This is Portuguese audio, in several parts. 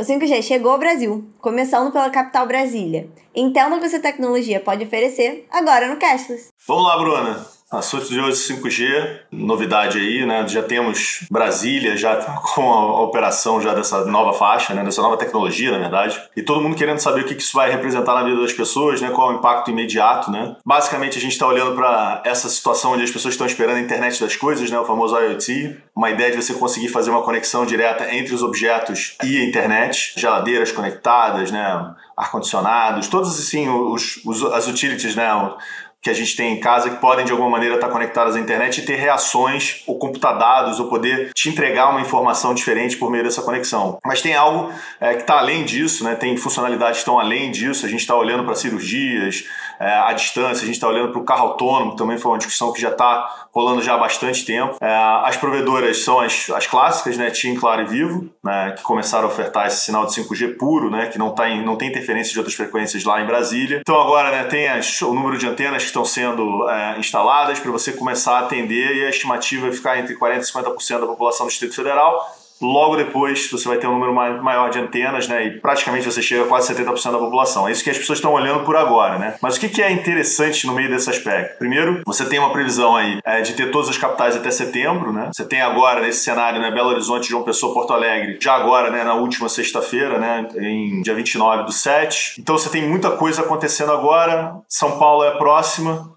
O 5G chegou ao Brasil, começando pela capital Brasília. Entenda o que essa tecnologia pode oferecer agora no Cashless. Vamos lá, Bruna. Assunto de hoje 5G, novidade aí, né? Já temos Brasília já com a operação já dessa nova faixa, né? Dessa nova tecnologia, na verdade. E todo mundo querendo saber o que isso vai representar na vida das pessoas, né? Qual é o impacto imediato, né? Basicamente a gente está olhando para essa situação onde as pessoas estão esperando a internet das coisas, né? O famoso IoT. Uma ideia de você conseguir fazer uma conexão direta entre os objetos e a internet. Geladeiras conectadas, né? Ar-condicionados, todos assim, os, os, as utilities, né? Que a gente tem em casa que podem de alguma maneira estar conectadas à internet e ter reações ou computar dados ou poder te entregar uma informação diferente por meio dessa conexão. Mas tem algo é, que está além disso, né? tem funcionalidades que estão além disso. A gente está olhando para cirurgias é, à distância, a gente está olhando para o carro autônomo, que também foi uma discussão que já está rolando já há bastante tempo. É, as provedoras são as, as clássicas, né? TIM, Claro e Vivo, né? que começaram a ofertar esse sinal de 5G puro, né? que não, tá em, não tem interferência de outras frequências lá em Brasília. Então agora né, tem as, o número de antenas estão sendo é, instaladas para você começar a atender e a estimativa é ficar entre 40% e 50% da população do Distrito Federal. Logo depois, você vai ter um número maior de antenas, né? E praticamente você chega a quase 70% da população. É isso que as pessoas estão olhando por agora, né? Mas o que é interessante no meio desse aspecto? Primeiro, você tem uma previsão aí é, de ter todas as capitais até setembro, né? Você tem agora nesse cenário, né? Belo Horizonte, João Pessoa, Porto Alegre, já agora, né? Na última sexta-feira, né? Em dia 29 do 7. Então você tem muita coisa acontecendo agora. São Paulo é próxima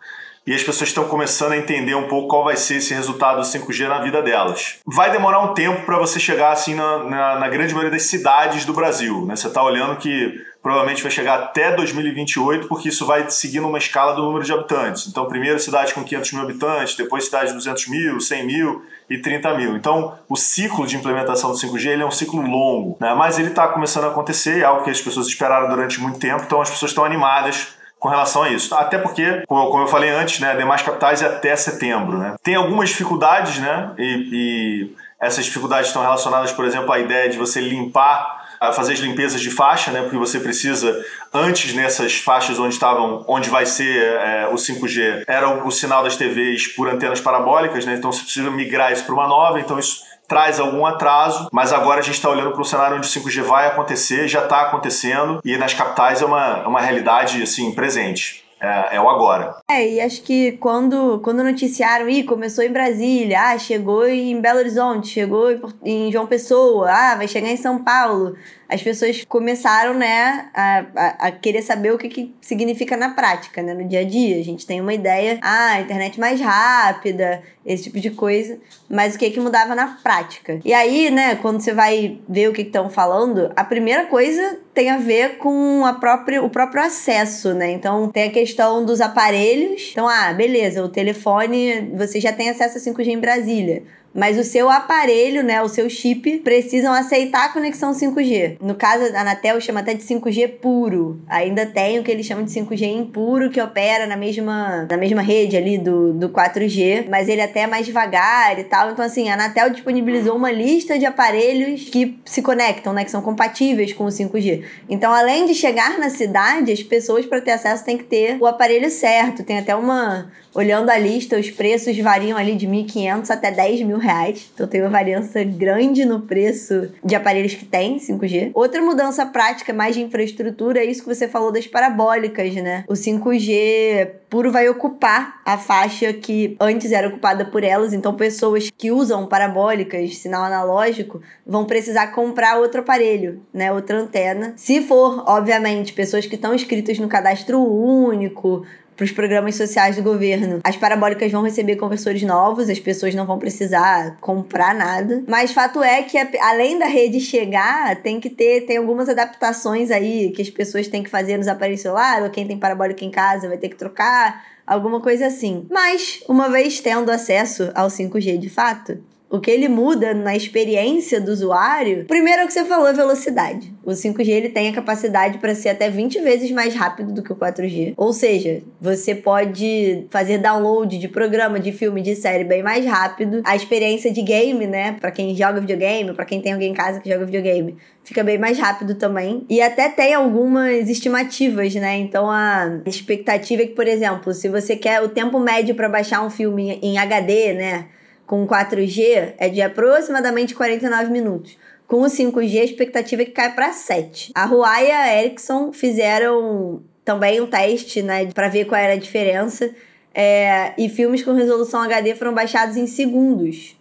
e as pessoas estão começando a entender um pouco qual vai ser esse resultado do 5G na vida delas. Vai demorar um tempo para você chegar assim na, na, na, grande maioria das cidades do Brasil. Né? Você está olhando que provavelmente vai chegar até 2028, porque isso vai seguir numa escala do número de habitantes. Então, primeiro cidade com 500 mil habitantes, depois cidade de 200 mil, 100 mil e 30 mil. Então, o ciclo de implementação do 5G ele é um ciclo longo, né? mas ele está começando a acontecer, é algo que as pessoas esperaram durante muito tempo, então as pessoas estão animadas com relação a isso. Até porque, como eu falei antes, né, demais capitais é até setembro. Né? Tem algumas dificuldades, né? E, e essas dificuldades estão relacionadas, por exemplo, à ideia de você limpar fazer as limpezas de faixa, né? Porque você precisa, antes nessas faixas onde estavam, onde vai ser é, o 5G, era o, o, sinal das TVs por antenas parabólicas, né? Então você precisa migrar isso para uma nova, então isso traz algum atraso, mas agora a gente está olhando para um cenário onde o 5G vai acontecer, já está acontecendo, e nas capitais é uma, é uma realidade assim, presente. É, é, o agora. É, e acho que quando, quando noticiaram, ih, começou em Brasília, ah, chegou em Belo Horizonte, chegou em João Pessoa, ah, vai chegar em São Paulo as pessoas começaram, né, a, a, a, querer saber o que, que significa na prática, né, no dia a dia. A gente tem uma ideia, ah, internet mais rápida, esse tipo de coisa, mas o que que mudava na prática? E aí, né, quando você vai ver o que estão falando, a primeira coisa tem a ver com a própria, o próprio acesso, né? Então, tem a questão dos aparelhos. Então, ah, beleza, o telefone, você já tem acesso a 5G em Brasília mas o seu aparelho, né, o seu chip, precisam aceitar a conexão 5G. No caso, a Anatel chama até de 5G puro. Ainda tem o que eles chamam de 5G impuro, que opera na mesma, na mesma rede ali do, do 4G, mas ele até é mais devagar e tal. Então, assim, a Anatel disponibilizou uma lista de aparelhos que se conectam, né, que são compatíveis com o 5G. Então, além de chegar na cidade, as pessoas para ter acesso têm que ter o aparelho certo. Tem até uma Olhando a lista, os preços variam ali de 1.500 até 10 mil reais. Então tem uma variança grande no preço de aparelhos que tem 5G. Outra mudança prática mais de infraestrutura é isso que você falou das parabólicas, né? O 5G puro vai ocupar a faixa que antes era ocupada por elas. Então pessoas que usam parabólicas, sinal analógico, vão precisar comprar outro aparelho, né? Outra antena. Se for, obviamente, pessoas que estão inscritas no cadastro único, para os programas sociais do governo. As parabólicas vão receber conversores novos, as pessoas não vão precisar comprar nada. Mas fato é que além da rede chegar, tem que ter tem algumas adaptações aí que as pessoas têm que fazer nos aparelhos celulares, ou quem tem parabólica em casa vai ter que trocar, alguma coisa assim. Mas uma vez tendo acesso ao 5G de fato, o que ele muda na experiência do usuário, primeiro é o que você falou, velocidade. O 5G ele tem a capacidade para ser até 20 vezes mais rápido do que o 4G. Ou seja, você pode fazer download de programa, de filme, de série bem mais rápido. A experiência de game, né, para quem joga videogame, para quem tem alguém em casa que joga videogame, fica bem mais rápido também. E até tem algumas estimativas, né? Então a expectativa é que, por exemplo, se você quer o tempo médio para baixar um filme em HD, né, com 4G é de aproximadamente 49 minutos. Com o 5G, a expectativa é que caia para 7. A Huawei e a Ericsson fizeram também um teste, né, para ver qual era a diferença. É, e filmes com resolução HD foram baixados em segundos.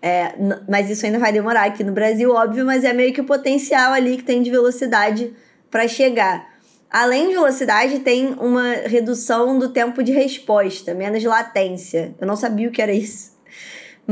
É, mas isso ainda vai demorar aqui no Brasil, óbvio, mas é meio que o potencial ali que tem de velocidade para chegar. Além de velocidade, tem uma redução do tempo de resposta, menos latência. Eu não sabia o que era isso.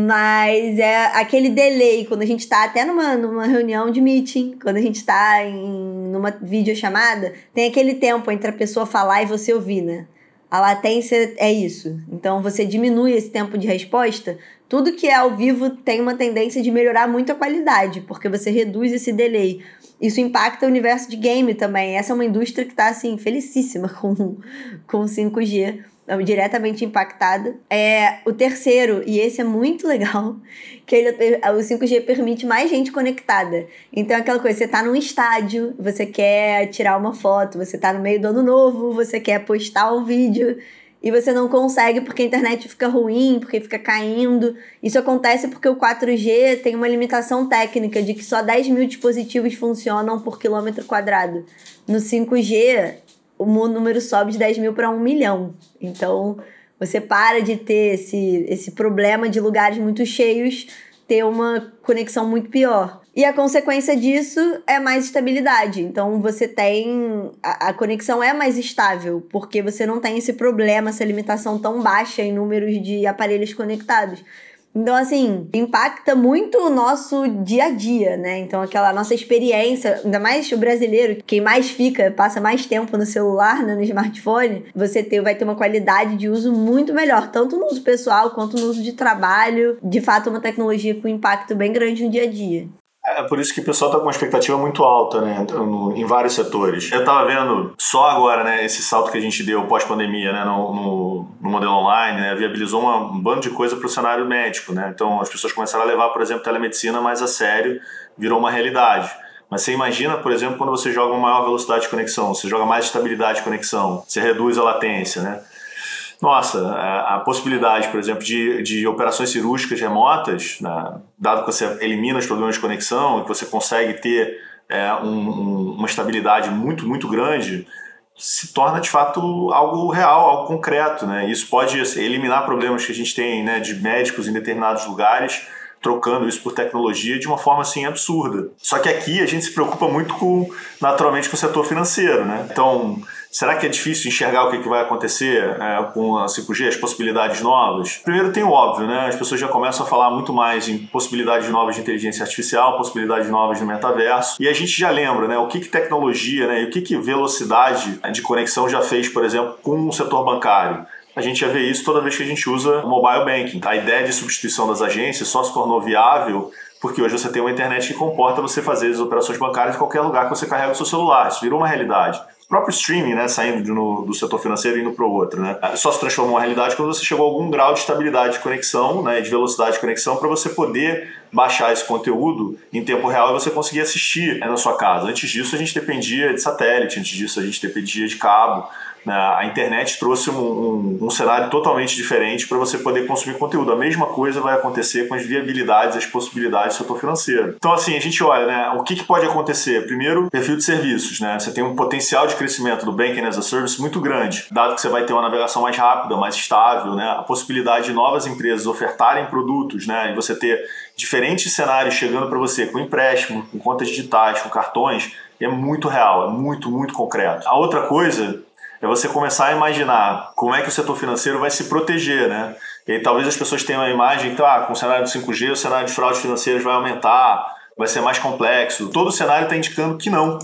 Mas é aquele delay, quando a gente está até numa, numa reunião de meeting, quando a gente está em numa videochamada, tem aquele tempo entre a pessoa falar e você ouvir, né? A latência é isso. Então você diminui esse tempo de resposta. Tudo que é ao vivo tem uma tendência de melhorar muito a qualidade, porque você reduz esse delay. Isso impacta o universo de game também. Essa é uma indústria que está assim felicíssima com com 5G diretamente impactada. É o terceiro, e esse é muito legal, que ele, o 5G permite mais gente conectada. Então, aquela coisa, você tá num estádio, você quer tirar uma foto, você tá no meio do ano novo, você quer postar um vídeo e você não consegue porque a internet fica ruim, porque fica caindo. Isso acontece porque o 4G tem uma limitação técnica de que só 10 mil dispositivos funcionam por quilômetro quadrado. No 5G, o número sobe de 10 mil para 1 milhão. Então, você para de ter esse, esse problema de lugares muito cheios, ter uma conexão muito pior. E a consequência disso é mais estabilidade. Então, você tem. A, a conexão é mais estável, porque você não tem esse problema, essa limitação tão baixa em números de aparelhos conectados. Então, assim, impacta muito o nosso dia a dia, né? Então, aquela nossa experiência, ainda mais o brasileiro, quem mais fica, passa mais tempo no celular, né, no smartphone, você ter, vai ter uma qualidade de uso muito melhor, tanto no uso pessoal quanto no uso de trabalho. De fato, uma tecnologia com impacto bem grande no dia a dia. É por isso que o pessoal está com uma expectativa muito alta, né, em vários setores. Eu estava vendo só agora, né, esse salto que a gente deu pós-pandemia, né, no, no, no, modelo online, né, viabilizou uma, um bando de coisa para o cenário médico, né. Então as pessoas começaram a levar, por exemplo, telemedicina mais a sério, virou uma realidade. Mas você imagina, por exemplo, quando você joga uma maior velocidade de conexão, você joga mais estabilidade de conexão, você reduz a latência, né? Nossa, a, a, possibilidade, por exemplo, de, de operações cirúrgicas remotas, né, dado que você elimina os problemas de conexão e que você consegue ter é, um, um, uma estabilidade muito, muito grande, se torna de fato algo real, algo concreto. Né? Isso pode assim, eliminar problemas que a gente tem né, de médicos em determinados lugares trocando isso por tecnologia de uma forma assim absurda. Só que aqui a gente se preocupa muito com naturalmente com o setor financeiro, né? Então, será que é difícil enxergar o que, vai acontecer é, com a 5G, as possibilidades novas? Primeiro tem o óbvio, né? As pessoas já começam a falar muito mais em possibilidades novas de inteligência artificial, possibilidades novas de metaverso, e a gente já lembra, né? O que, que tecnologia, né? E o que, que velocidade de conexão já fez, por exemplo, com o setor bancário a gente já vê isso toda vez que a gente usa o mobile banking. A ideia de substituição das agências só se tornou viável porque hoje você tem uma internet que comporta você fazer as operações bancárias em qualquer lugar que você carrega o seu celular. Isso virou uma realidade. Próprio streaming, né, saindo de no, do setor financeiro e indo para o outro, né, só se transformou uma realidade quando você chegou a algum grau de estabilidade de conexão, né, de velocidade de conexão, para você poder baixar esse conteúdo em tempo real e você conseguir assistir né, na sua casa. Antes disso, a gente dependia de satélite, antes disso, a gente dependia de cabo. Né? A internet trouxe um, um, um cenário totalmente diferente para você poder consumir conteúdo. A mesma coisa vai acontecer com as viabilidades, as possibilidades do setor financeiro. Então, assim, a gente olha, né, o que, que pode acontecer? Primeiro, perfil de serviços. Né? Você tem um potencial de crescimento do Banking as a Service muito grande, dado que você vai ter uma navegação mais rápida, mais estável, né? a possibilidade de novas empresas ofertarem produtos né? e você ter diferentes cenários chegando para você com empréstimo, com contas digitais, com cartões, é muito real, é muito, muito concreto. A outra coisa é você começar a imaginar como é que o setor financeiro vai se proteger, né? E aí, talvez as pessoas tenham a imagem que, ah, com o cenário do 5G, o cenário de fraudes financeiras vai aumentar, vai ser mais complexo. Todo o cenário está indicando que não.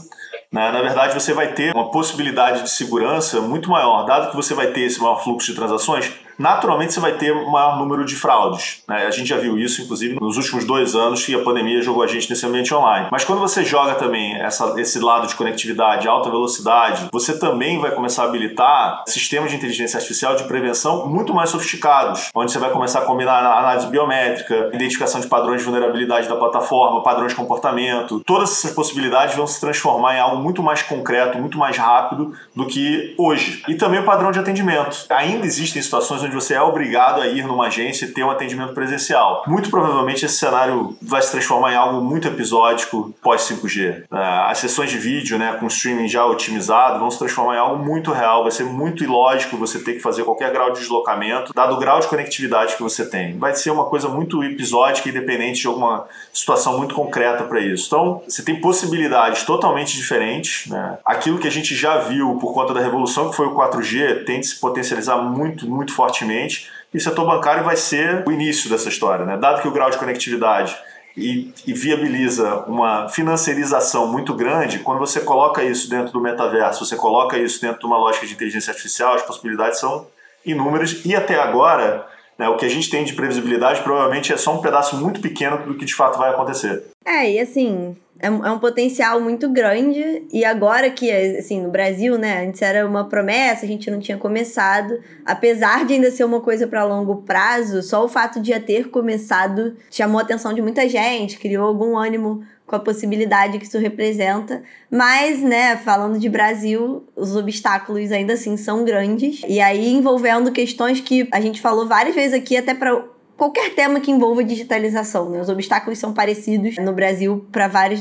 Né? Na verdade, você vai ter uma possibilidade de segurança muito maior, dado que você vai ter esse maior fluxo de transações, naturalmente você vai ter um maior número de fraudes. Né? A gente já viu isso, inclusive, nos últimos dois anos que a pandemia jogou a gente nesse ambiente online. Mas quando você joga também essa, esse lado de conectividade, alta velocidade, você também vai começar a habilitar sistemas de inteligência artificial de prevenção muito mais sofisticados, onde você vai começar a combinar análise biométrica, identificação de padrões de vulnerabilidade da plataforma, padrões de comportamento. Todas essas possibilidades vão se transformar em algo muito mais concreto, muito mais rápido do que hoje. E também o padrão de atendimento. Ainda existem situações onde você é obrigado a ir numa agência e ter um atendimento presencial. Muito provavelmente esse cenário vai se transformar em algo muito episódico pós 5G. É, as sessões de vídeo, né, com streaming já otimizado, vão se transformar em algo muito real. Vai ser muito ilógico você ter que fazer qualquer grau de deslocamento, dado o grau de conectividade que você tem. Vai ser uma coisa muito episódica e dependente de alguma situação muito concreta para isso. Então, você tem possibilidades totalmente diferentes. Né? Aquilo que a gente já viu por conta da revolução que foi o 4G tem de se potencializar muito, muito fortemente. E o setor bancário vai ser o início dessa história. Né? Dado que o grau de conectividade e, e, viabiliza uma financiarização muito grande, quando você coloca isso dentro do metaverso, você coloca isso dentro de uma lógica de inteligência artificial, as possibilidades são inúmeras. E até agora, né, o que a gente tem de previsibilidade provavelmente é só um pedaço muito pequeno do que de fato vai acontecer. É, e assim, é, é um potencial muito grande. E agora que, assim, no Brasil, né, antes era uma promessa, a gente não tinha começado. Apesar de ainda ser uma coisa para longo prazo, só o fato de já ter começado chamou a atenção de muita gente, criou algum ânimo com a possibilidade que isso representa. Mas, né, falando de Brasil, os obstáculos ainda assim são grandes. E aí envolvendo questões que a gente falou várias vezes aqui, até para qualquer tema que envolva digitalização. Né? Os obstáculos são parecidos no Brasil para várias,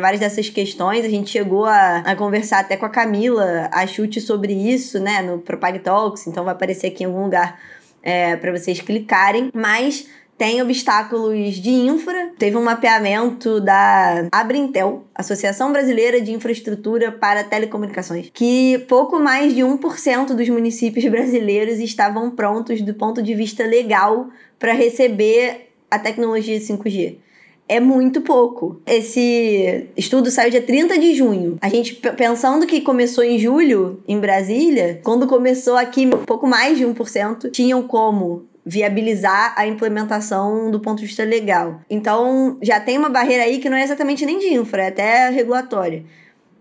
várias dessas questões. A gente chegou a, a conversar até com a Camila, a chute sobre isso, né, no Propag Talks, então vai aparecer aqui em algum lugar é, para vocês clicarem. Mas tem obstáculos de infra. Teve um mapeamento da Abrintel, Associação Brasileira de Infraestrutura para Telecomunicações, que pouco mais de 1% dos municípios brasileiros estavam prontos do ponto de vista legal para receber a tecnologia 5G é muito pouco. Esse estudo saiu dia 30 de junho. A gente pensando que começou em julho em Brasília, quando começou aqui pouco mais de 1%, tinham como viabilizar a implementação do ponto de vista legal. Então, já tem uma barreira aí que não é exatamente nem de infra, é até regulatória.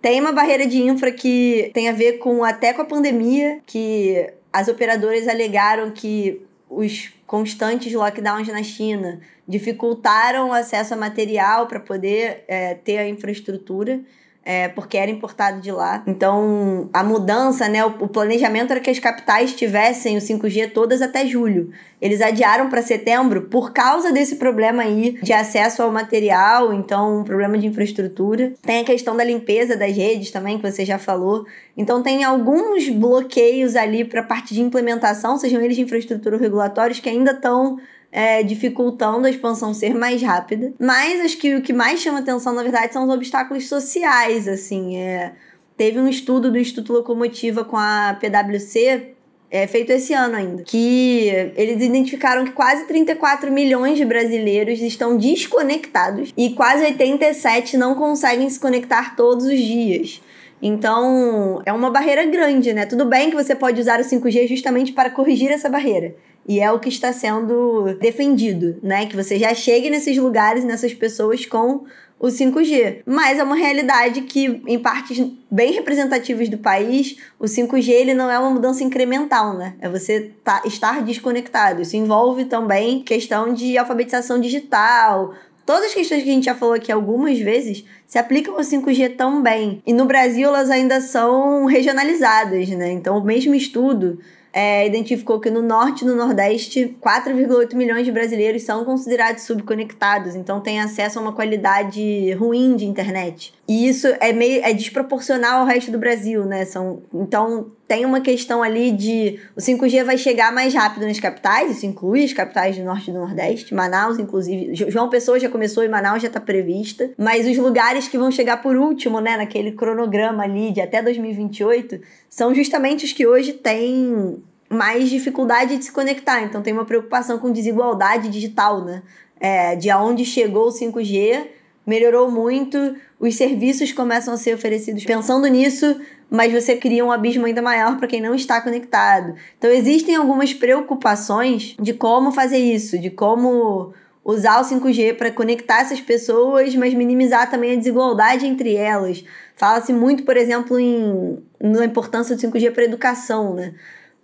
Tem uma barreira de infra que tem a ver com até com a pandemia, que as operadoras alegaram que os constantes lockdowns na China dificultaram o acesso a material para poder é, ter a infraestrutura é, porque era importado de lá. Então, a mudança, né, o, o, planejamento era que as capitais tivessem o 5G todas até julho. Eles adiaram para setembro por causa desse problema aí de acesso ao material, então um problema de infraestrutura. Tem a questão da limpeza das redes também, que você já falou. Então, tem alguns bloqueios ali para a parte de implementação, sejam eles de infraestrutura ou regulatórios, que ainda estão é, dificultando a expansão ser mais rápida. Mas acho que o que mais chama atenção, na verdade, são os obstáculos sociais, assim. É, teve um estudo do Instituto Locomotiva com a PwC, é, feito esse ano ainda, que eles identificaram que quase 34 milhões de brasileiros estão desconectados e quase 87 não conseguem se conectar todos os dias. Então, é uma barreira grande, né? Tudo bem que você pode usar o 5G justamente para corrigir essa barreira. E é o que está sendo defendido, né? Que você já chegue nesses lugares, nessas pessoas com o 5G. Mas é uma realidade que, em partes bem representativas do país, o 5G ele não é uma mudança incremental, né? É você tá, estar desconectado. Isso envolve também questão de alfabetização digital, Todas as questões que a gente já falou aqui algumas vezes se aplicam ao 5G também. E no Brasil elas ainda são regionalizadas, né? Então o mesmo estudo é, identificou que no norte e no nordeste, 4,8 milhões de brasileiros são considerados subconectados, então têm acesso a uma qualidade ruim de internet. E isso é meio é desproporcional ao resto do Brasil, né? São, então tem uma questão ali de o 5G vai chegar mais rápido nas capitais, isso inclui as capitais do norte e do nordeste, Manaus, inclusive. João Pessoa já começou e Manaus já está prevista. Mas os lugares que vão chegar por último, né, naquele cronograma ali de até 2028, são justamente os que hoje têm mais dificuldade de se conectar. Então tem uma preocupação com desigualdade digital, né? É, de aonde chegou o 5G melhorou muito, os serviços começam a ser oferecidos pensando nisso, mas você cria um abismo ainda maior para quem não está conectado. Então existem algumas preocupações de como fazer isso, de como usar o 5G para conectar essas pessoas, mas minimizar também a desigualdade entre elas. Fala-se muito, por exemplo, em, na importância do 5G para a educação, né?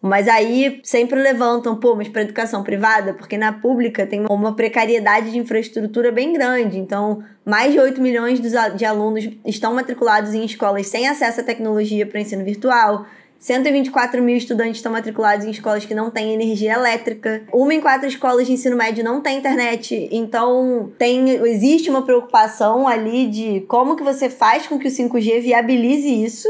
Mas aí sempre levantam, pô, mas para educação privada, porque na pública tem uma precariedade de infraestrutura bem grande. Então, mais de 8 milhões de alunos estão matriculados em escolas sem acesso à tecnologia para ensino virtual, 124 mil estudantes estão matriculados em escolas que não têm energia elétrica. Uma em quatro escolas de ensino médio não tem internet. Então, tem, existe uma preocupação ali de como que você faz com que o 5G viabilize isso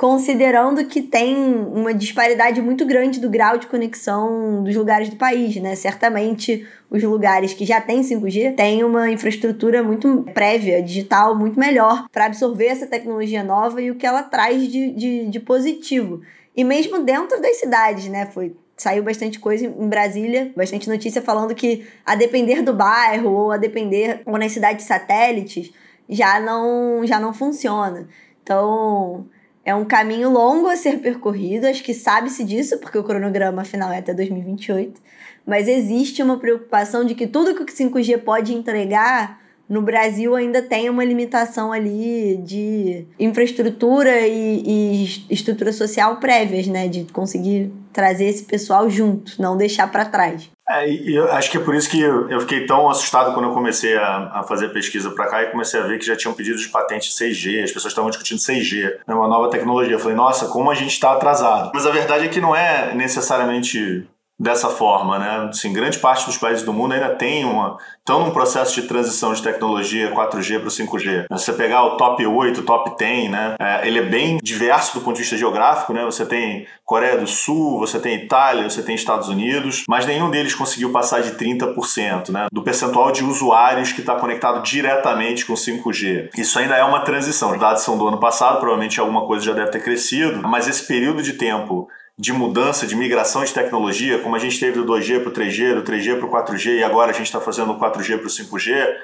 considerando que tem uma disparidade muito grande do grau de conexão dos lugares do país, né? Certamente os lugares que já têm 5G têm uma infraestrutura muito prévia, digital, muito melhor para absorver essa tecnologia nova e o que ela traz de, de, de positivo. E mesmo dentro das cidades, né? Foi saiu bastante coisa em Brasília, bastante notícia falando que a depender do bairro ou a depender ou nas cidades satélites já não já não funciona. Então, é um caminho longo a ser percorrido, acho que sabe-se disso, porque o cronograma final é até 2028. Mas existe uma preocupação de que tudo que o 5G pode entregar no Brasil ainda tem uma limitação ali de infraestrutura e, e estrutura social prévias, né? De conseguir trazer esse pessoal junto, não deixar para trás. É, e eu acho que é por isso que eu fiquei tão assustado quando eu comecei a, a fazer pesquisa para cá e comecei a ver que já tinham pedido de patente 6G, as pessoas estavam discutindo 6G, né, uma nova tecnologia. Eu falei, nossa, como a gente está atrasado. Mas a verdade é que não é necessariamente dessa forma, né? Assim, grande parte dos países do mundo ainda tem uma estão num processo de transição de tecnologia 4G para o 5G. Se você pegar o top 8, o top 10, né? É, ele é bem diverso do ponto de vista geográfico, né? Você tem Coreia do Sul, você tem Itália, você tem Estados Unidos, mas nenhum deles conseguiu passar de 30%, né? Do percentual de usuários que está conectado diretamente com 5G. Isso ainda é uma transição. Os dados são do ano passado, provavelmente alguma coisa já deve ter crescido, mas esse período de tempo de mudança, de migração de tecnologia, como a gente teve do 2G para o 3G, do 3G para o 4G e agora a gente está fazendo o 4G para o 5G,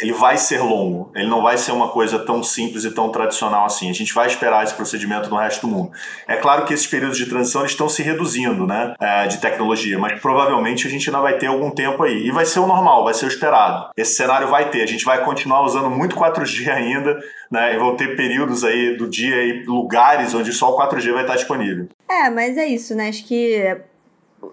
ele vai ser longo, ele não vai ser uma coisa tão simples e tão tradicional assim. A gente vai esperar esse procedimento no resto do mundo. É claro que esses períodos de transição estão se reduzindo, né, é, de tecnologia, mas provavelmente a gente ainda vai ter algum tempo aí. E vai ser o normal, vai ser o esperado. Esse cenário vai ter, a gente vai continuar usando muito 4G ainda, né, e vão ter períodos aí do dia e lugares onde só o 4G vai estar disponível. É, mas é isso, né, acho que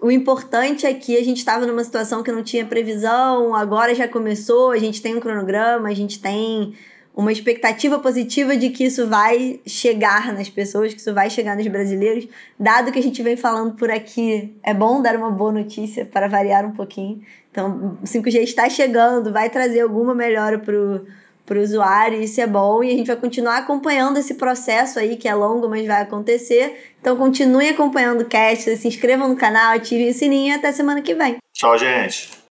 o importante é que a gente estava numa situação que não tinha previsão, agora já começou, a gente tem um cronograma, a gente tem uma expectativa positiva de que isso vai chegar nas pessoas, que isso vai chegar nos brasileiros. Dado que a gente vem falando por aqui, é bom dar uma boa notícia para variar um pouquinho. Então, o 5G está chegando, vai trazer alguma melhora para para o usuário, isso é bom e a gente vai continuar acompanhando esse processo aí que é longo, mas vai acontecer. Então continue acompanhando o cast, se inscrevam no canal, ativem o sininho e até semana que vem. Tchau, gente.